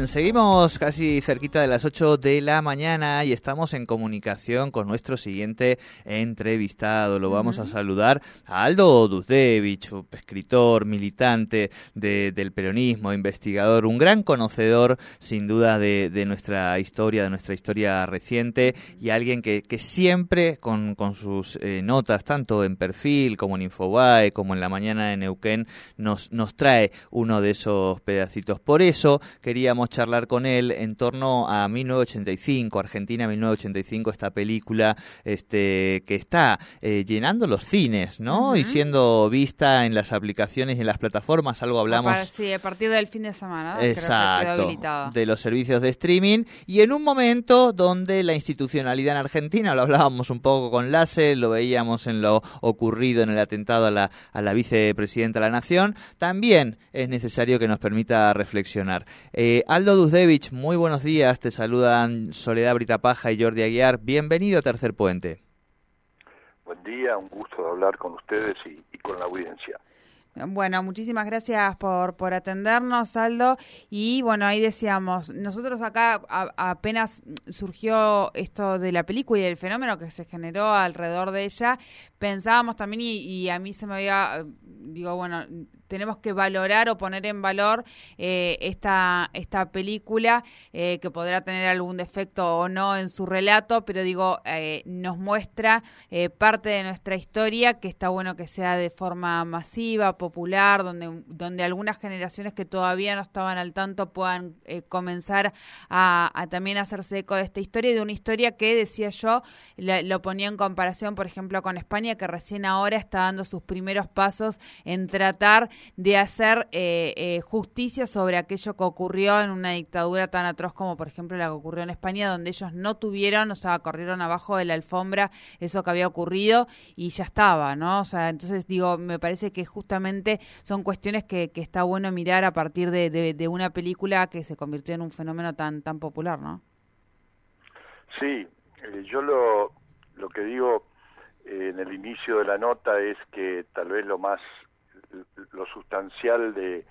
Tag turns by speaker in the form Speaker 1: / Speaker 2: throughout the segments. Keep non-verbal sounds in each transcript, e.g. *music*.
Speaker 1: Bien, seguimos casi cerquita de las 8 de la mañana y estamos en comunicación con nuestro siguiente entrevistado. Lo vamos a saludar a Aldo Duzdevich, escritor, militante del peronismo, investigador, un gran conocedor sin duda de, nuestra historia, de nuestra historia reciente y alguien que, siempre con, sus eh, notas, tanto en perfil como en Infobae, como en la mañana en Neuquén, nos, nos trae uno de esos pedacitos. Por eso quería queríamos charlar con él en torno a 1985, Argentina 1985, esta película este, que está eh, llenando los cines, ¿no? Y siendo vista en las aplicaciones y en las plataformas, algo hablamos.
Speaker 2: sí, a partir del fin de semana.
Speaker 1: Exacto. de los servicios de streaming y en un momento donde la institucionalidad en Argentina, lo hablábamos un poco con Lasse, lo veíamos en lo ocurrido en el atentado a la, a la vicepresidenta de la Nación, también es necesario que nos permita reflexionar. Eh, Aldo Duzdevich, muy buenos días. Te saludan Soledad Britapaja y Jordi Aguiar. Bienvenido a Tercer Puente.
Speaker 3: Buen día, un gusto hablar con ustedes y, con la audiencia.
Speaker 2: Bueno, muchísimas gracias por, por atendernos, Aldo. Y bueno, ahí decíamos, nosotros acá apenas surgió esto de la película y el fenómeno que se generó alrededor de ella, pensábamos también, y a mí se me había, digo, bueno, tenemos que valorar o poner en valor eh, esta, esta película, eh, que podrá tener algún defecto o no en su relato, pero digo, eh, nos muestra parte de nuestra historia que está bueno que sea de forma masiva, popular, donde, donde algunas generaciones que todavía no estaban al tanto puedan comenzar a, también hacerse eco de esta historia, de una historia que, decía yo, lo ponía en comparación, por ejemplo, con España, que recién ahora está dando sus primeros pasos en tratar de hacer eh, eh, justicia sobre aquello que ocurrió en una dictadura tan atroz como por ejemplo la que ocurrió en España, donde ellos no tuvieron, o sea, corrieron abajo de la alfombra eso que había ocurrido y ya estaba, ¿no? O sea, entonces digo, me parece que justamente son cuestiones que, que está bueno mirar a partir de, de, una película que se convirtió en un fenómeno tan, tan popular, ¿no?
Speaker 3: Sí, eh, yo lo, lo que digo en el inicio de la nota es que tal vez lo más lo sustancial de,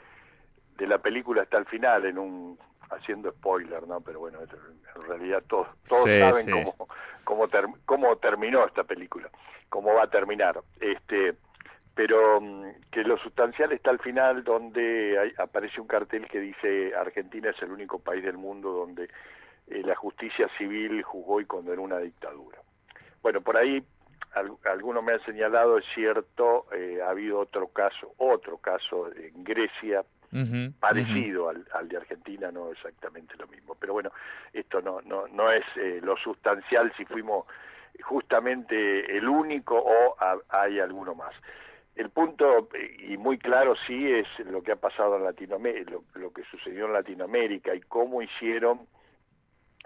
Speaker 3: de la película está al final, en un haciendo spoiler, ¿no? Pero bueno, en realidad todos, todos saben cómo, cómo, cómo terminó esta película, cómo va a terminar. Este, pero mm, que lo sustancial está al final donde aparece un cartel que dice Argentina es el único país del mundo donde eh, la justicia civil juzgó y condenó una dictadura. Bueno, por ahí algunos me han señalado, es cierto, eh, ha habido otro caso, otro caso en Grecia, parecido al, de Argentina, no exactamente lo mismo. Pero bueno, esto no, no, no es eh, lo sustancial si fuimos justamente el único o hay alguno más. El punto, y muy claro sí, es lo que ha pasado en Latinoamérica, lo, que sucedió en Latinoamérica y cómo hicieron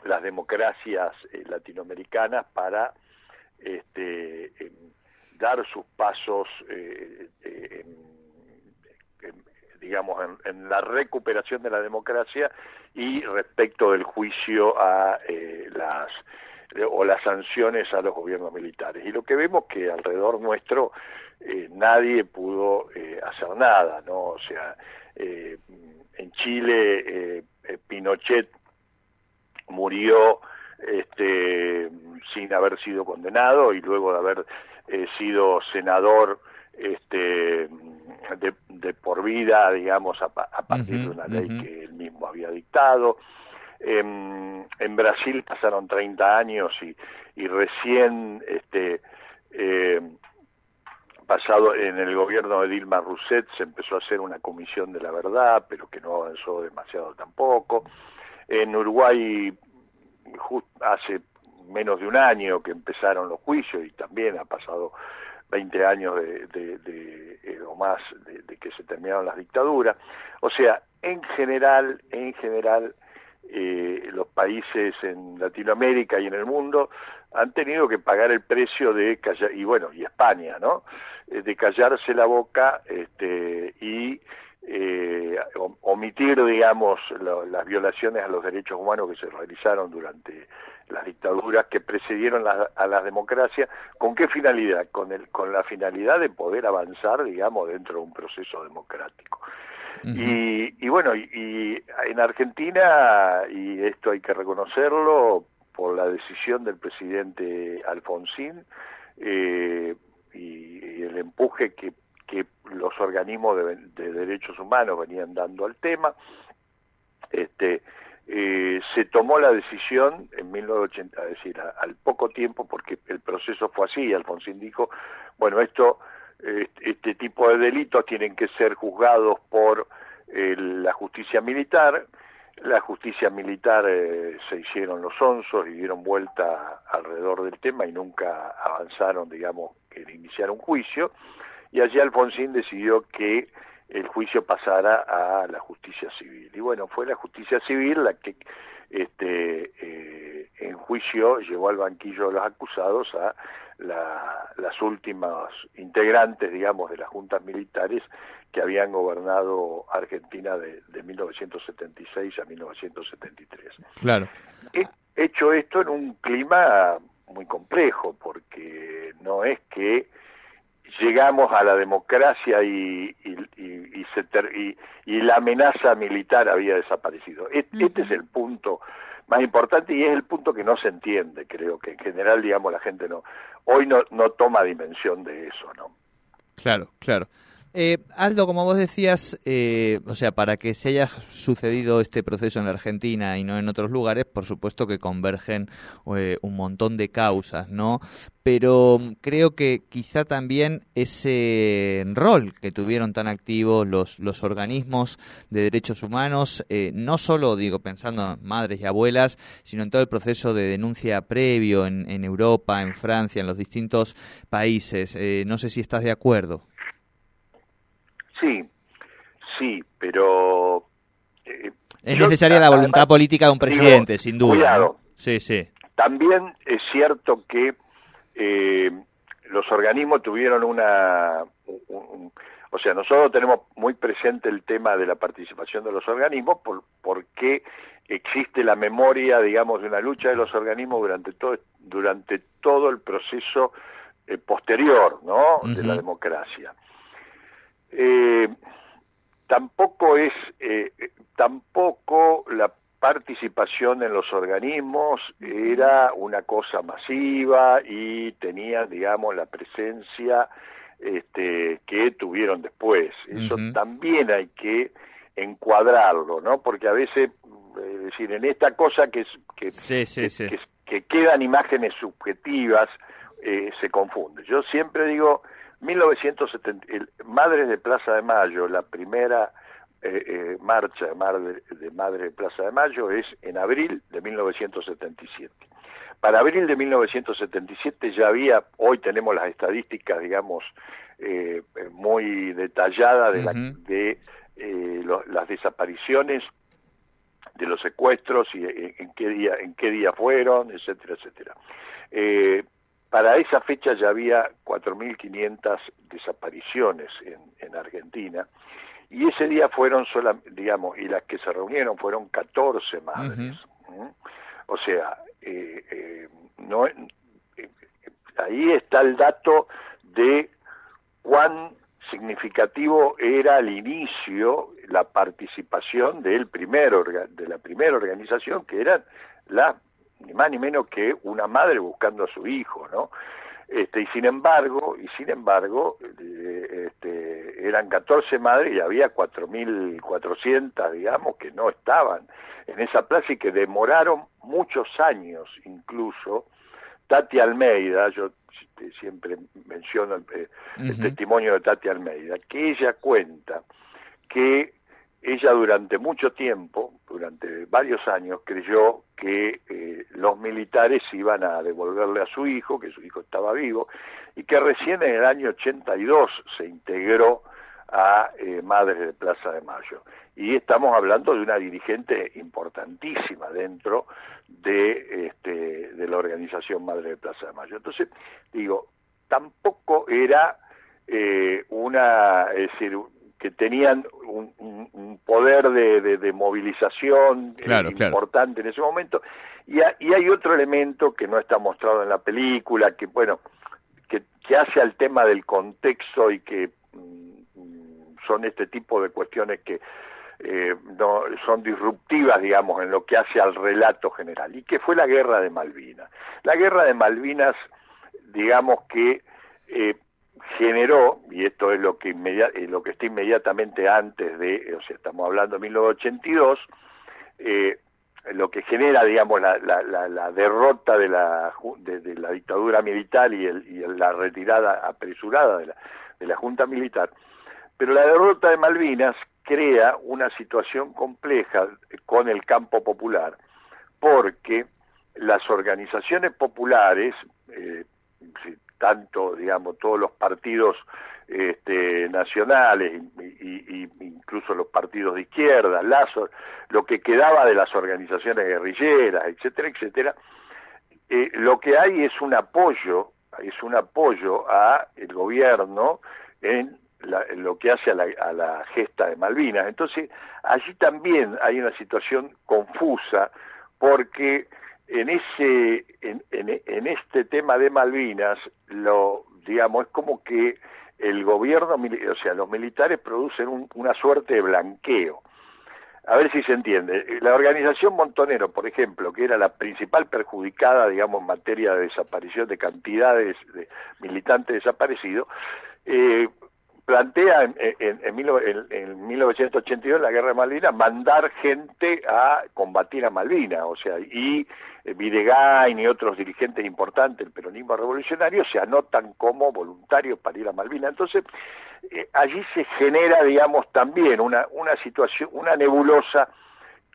Speaker 3: las democracias eh, latinoamericanas para este, dar sus pasos, eh, eh, digamos, en, la recuperación de la democracia y respecto del juicio a eh, las o las sanciones a los gobiernos militares. Y lo que vemos que alrededor nuestro nadie pudo hacer nada, ¿no? O sea, en Chile Pinochet murió este, sin haber sido condenado y luego de haber eh, sido senador este, de, por vida, digamos, a, partir de una ley que él mismo había dictado. En, en Brasil pasaron 30 años y, y recién este, eh, pasado en el gobierno de Dilma Rousseff se empezó a hacer una comisión de la verdad, pero que no avanzó demasiado tampoco. En Uruguay hace menos de un año que empezaron los juicios y también ha pasado 20 años de, de, eh, o más de, que se terminaron las dictaduras. O sea, en general, en general, eh, los países en Latinoamérica y en el mundo han tenido que pagar el precio de callar, y bueno, y España, ¿no? Eh, de callarse la boca este, y eh, omitir, digamos, las violaciones a los derechos humanos que se realizaron durante las dictaduras que precedieron a las democracias. ¿Con qué finalidad? Con, el, con la finalidad de poder avanzar, digamos, dentro de un proceso democrático. y, y, bueno, y, en Argentina, y esto hay que reconocerlo, por la decisión del presidente Alfonsín eh, y, el empuje que, que los organismos de, derechos humanos venían dando al tema, este, eh, se tomó la decisión en 1980, es decir, al poco tiempo, porque el proceso fue así, Alfonsín dijo, bueno, esto, este tipo de delitos tienen que ser juzgados por eh, la justicia militar, la justicia militar eh, se hicieron los onzos y dieron vuelta alrededor del tema y nunca avanzaron, digamos, en iniciar un juicio. Y allí Alfonsín decidió que el juicio pasara a la justicia civil. Y bueno, fue la justicia civil la que este, eh, en juicio llevó al banquillo de los acusados a las últimas integrantes, digamos, de las juntas militares que habían gobernado Argentina de, de 1976 a 1973.
Speaker 1: Claro.
Speaker 3: He hecho esto en un clima muy complejo, porque no es que llegamos a la democracia y, y, y, se y, la amenaza militar había desaparecido. Este, es el punto más importante y es el punto que no se entiende, creo que en general, digamos, la gente no, hoy no, no toma dimensión de eso, ¿no?
Speaker 1: Claro, claro. Eh, Aldo, como vos decías, eh, o sea, para que se haya sucedido este proceso en la Argentina y no en otros lugares, por supuesto que convergen eh, un montón de causas, ¿no? Pero creo que quizá también ese rol que tuvieron tan activos los, los organismos de derechos humanos, no solo, digo, pensando en madres y abuelas, sino en todo el proceso de denuncia previo en, en Europa, en Francia, en los distintos países. no sé si estás de acuerdo.
Speaker 3: Sí, sí, pero...
Speaker 1: Eh, es necesaria la voluntad política de un presidente, sin duda.
Speaker 3: Cuidado.
Speaker 1: Sí, sí.
Speaker 3: También es cierto que eh, los organismos tuvieron una... o sea, nosotros tenemos muy presente el tema de la participación de los organismos por, porque existe la memoria, digamos, de una lucha de los organismos durante todo, durante todo el proceso eh, posterior, ¿no?, de la democracia. Eh, tampoco es, eh, tampoco la participación en los organismos era una cosa masiva y tenía, digamos, la presencia este, que tuvieron después. Eso también hay que encuadrarlo, ¿no? Porque a veces, es decir, en esta cosa que, que, que, quedan imágenes subjetivas, eh, se confunde. Yo siempre digo, 1970, el, Madres de Plaza de Mayo, la primera eh, eh, marcha de, de Madres de Plaza de Mayo es en abril de 1977. Para abril de 1977 ya había, hoy tenemos las estadísticas, digamos, eh, muy detalladas de, la, de las desapariciones, de los secuestros y en, qué día, en qué día fueron, etcétera, etcétera. Para esa fecha ya había 4.500 desapariciones en, Argentina y ese día fueron solamente, digamos, y las que se reunieron fueron 14 madres. O sea, eh, eh, no, eh, ahí está el dato de cuán significativo era al inicio la participación del primer de la primera organización que eran las ni más ni menos que una madre buscando a su hijo, ¿no? Este, y sin embargo, y sin embargo, eh, este, eran 14 madres y había 4.400, digamos, que no estaban en esa plaza y que demoraron muchos años incluso. Tati Almeida, yo siempre menciono el, eh, el testimonio de Tati Almeida, que ella cuenta que ella durante mucho tiempo, durante varios años, creyó que eh, los militares iban a devolverle a su hijo, que su hijo estaba vivo, y que recién en el año 82 se integró a eh, Madres de Plaza de Mayo. y estamos hablando de una dirigente importantísima dentro de, este, de la organización Madre de Plaza de Mayo. Entonces, digo, tampoco era eh, una, es decir, que tenían un, poder de, movilización importante en ese momento. Y, y, hay otro elemento que no está mostrado en la película, que bueno, que, que hace al tema del contexto y que mm, son este tipo de cuestiones que eh, no, son disruptivas, digamos, en lo que hace al relato general, y que fue la guerra de Malvinas. La guerra de Malvinas, digamos que eh, generó, y esto es lo que, eh, lo que está inmediatamente antes de, o sea, estamos hablando de 1982, eh, lo que genera, digamos, la, la, derrota de la, de, la dictadura militar y, el, y la retirada apresurada de la, de la Junta Militar. Pero la derrota de Malvinas crea una situación compleja con el campo popular, porque las organizaciones populares, eh, tanto, digamos, todos los partidos este, nacionales y, incluso los partidos de izquierda, Lazo, lo que quedaba de las organizaciones guerrilleras, etcétera, etcétera, eh, lo que hay es un apoyo, es un apoyo a el gobierno en, lo que hace a la, a la gesta de Malvinas. Entonces, allí también hay una situación confusa porque en ese en, en, este tema de Malvinas lo digamos es como que el gobierno o sea los militares producen una suerte de blanqueo. A ver si se entiende. La organización Montonero por ejemplo que era la principal perjudicada digamos en materia de desaparición de cantidades de militantes desaparecidos eh, plantea en, en, en, en, 1982, la guerra de Malvinas, mandar gente a combatir a Malvinas, o sea, y eh, Videgain y otros dirigentes importantes del peronismo revolucionario se anotan como voluntarios para ir a Malvinas. Entonces, eh, allí se genera, digamos, también una, una situación, una nebulosa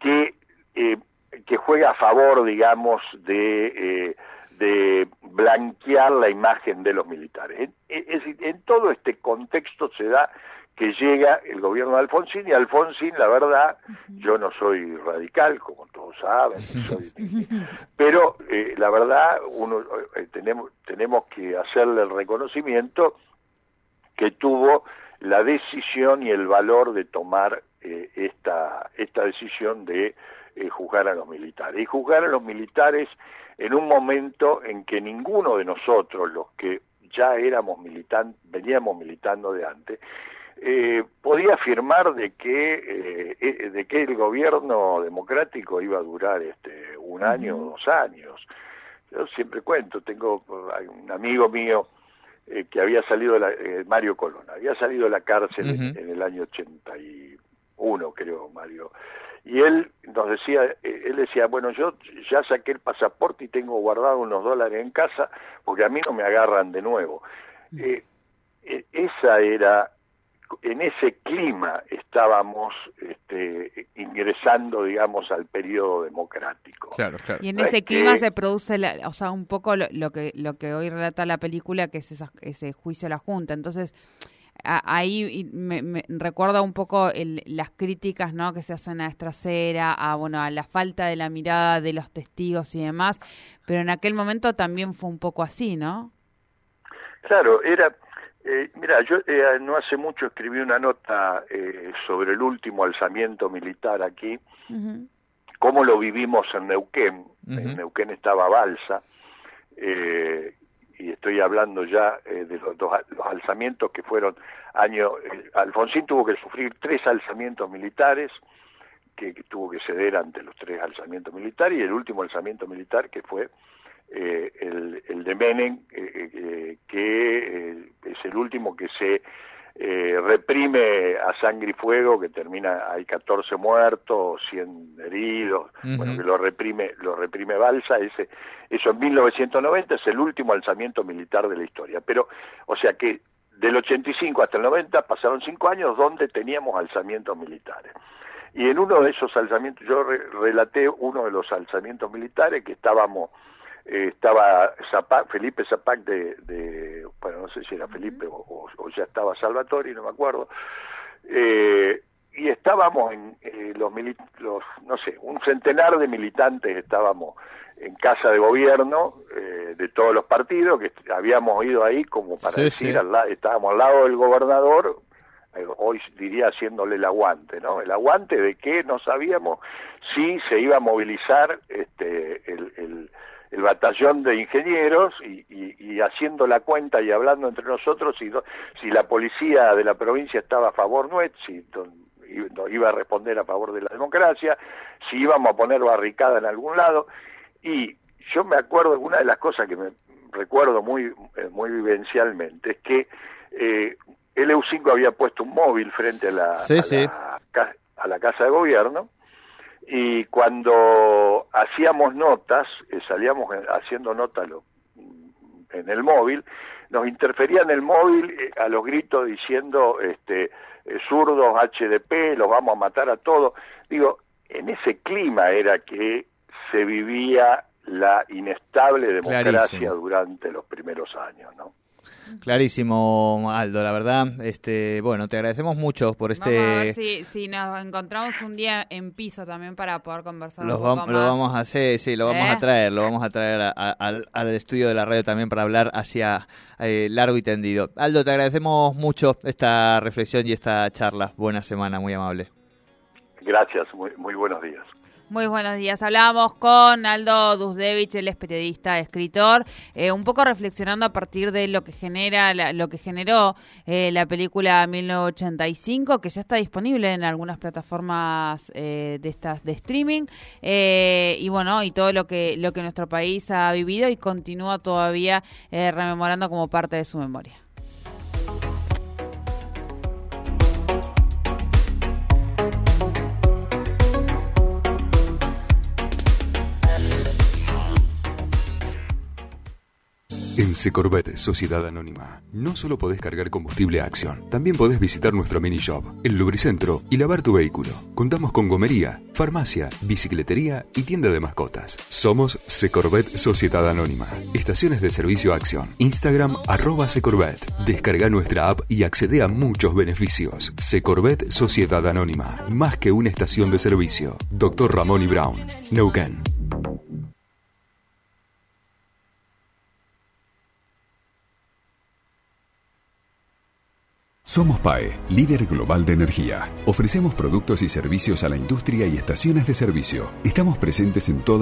Speaker 3: que, eh, que juega a favor, digamos, de de blanquear la imagen de los militares. Es decir, en todo este contexto se da que llega el gobierno de Alfonsín y Alfonsín, la verdad, yo no soy radical, como todos saben, *laughs* pero eh, la verdad uno eh, tenemos tenemos que hacerle el reconocimiento que tuvo la decisión y el valor de tomar eh, esta esta decisión de juzgar a los militares. Y juzgar a los militares en un momento en que ninguno de nosotros, los que ya éramos militantes, veníamos militando de antes, eh, podía afirmar de que eh, eh, de que el gobierno democrático iba a durar este un año o dos años. Yo siempre cuento tengo un amigo mío que había salido de la, Mario Colón había salido de la cárcel en, en, el año 81 creo Mario y él nos decía, eh, él decía, bueno, yo ya saqué el pasaporte y tengo guardado unos dólares en casa porque a mí no me agarran de nuevo. Mm. Eh, eh, esa era, en ese clima estábamos este, ingresando, digamos, al periodo democrático.
Speaker 2: Claro, claro. Y en ese clima se produce, o sea, un poco lo, lo, que lo que hoy relata la película, que es ese juicio a la Junta. Entonces ahí me, recuerda un poco las críticas ¿no? que se hacen a Estracera, a, bueno, a la falta de la mirada de los testigos y demás, pero en aquel momento también fue un poco así, ¿no?
Speaker 3: Claro, era... Eh, mira, yo eh, no hace mucho escribí una nota eh, sobre el último alzamiento militar aquí, cómo lo vivimos en Neuquén. En Neuquén estaba Balsa, eh, y estoy hablando ya eh, de los, dos, los alzamientos que fueron año eh, Alfonsín tuvo que sufrir tres alzamientos militares que, tuvo que ceder ante los tres alzamientos militares y el último alzamiento militar que fue eh, el, el de Menem que es el último que se eh, reprime a sangre y fuego, que termina, hay 14 muertos, 100 heridos, bueno, que lo reprime, lo reprime Balsa, ese, eso en 1990 es el último alzamiento militar de la historia. Pero, o sea que del 85 hasta el 90 pasaron cinco años donde teníamos alzamientos militares. Y en uno de esos alzamientos, yo relaté uno de los alzamientos militares que estábamos eh, estaba Felipe Zapac de, bueno, no sé si era Felipe o, ya estaba Salvatore, no me acuerdo, eh, y estábamos en eh, los, los, no sé, un centenar de militantes estábamos en casa de gobierno eh, de todos los partidos, que habíamos ido ahí como para decir, estábamos al lado del gobernador, eh, hoy diría haciéndole el aguante, ¿no? El aguante de que no sabíamos si se iba a movilizar este, el, el, batallón de ingenieros y, y, haciendo la cuenta y hablando entre nosotros si, si la policía de la provincia estaba a favor nuestro, si iba a responder a favor de la democracia, si íbamos a poner barricada en algún lado. Y yo me acuerdo, una de las cosas que me recuerdo muy, eh, muy vivencialmente es que eh, el EU5 había puesto un móvil frente a la, a, la casa de gobierno y cuando hacíamos notas, eh, salíamos haciendo notas en el móvil, nos interferían el móvil a los gritos diciendo este zurdos HDP, los vamos a matar a todos. Digo, en ese clima era que se vivía la inestable democracia durante los primeros años, ¿no?
Speaker 1: Clarísimo, Aldo, la verdad. Este, bueno, te agradecemos mucho por este.
Speaker 2: Vamos a ver si, si nos encontramos un día en piso también para poder conversar
Speaker 1: un poco más. Lo vamos a hacer, sí, lo vamos a ¿Eh? traer, lo vamos a traer al, estudio de la radio también para hablar hacia eh, largo y tendido. Aldo, te agradecemos mucho esta reflexión y esta charla. Buena semana, muy amable.
Speaker 3: Gracias, muy, muy buenos días.
Speaker 2: Muy buenos días. Hablábamos con Aldo Dusdevich, él es periodista, escritor, eh, un poco reflexionando a partir de lo que genera, lo que generó eh, la película 1985, que ya está disponible en algunas plataformas eh, de estas de streaming, y bueno, y todo lo que lo que nuestro país ha vivido y continúa todavía rememorando como parte de su memoria.
Speaker 4: En Secorvet Sociedad Anónima, no solo podés cargar combustible acción, también podés visitar nuestro mini shop, el lubricentro y lavar tu vehículo. Contamos con gomería, farmacia, bicicletería y tienda de mascotas. Somos Secorvet Sociedad Anónima. Estaciones de servicio acción. Instagram arroba Secorvet. Descarga nuestra app y accede a muchos beneficios. Secorvet Sociedad Anónima. Más que una estación de servicio. Doctor Ramón y Brown. Neuquén.
Speaker 5: Somos PAE, líder global de energía. Ofrecemos productos y servicios a la industria y estaciones de servicio. Estamos presentes en todas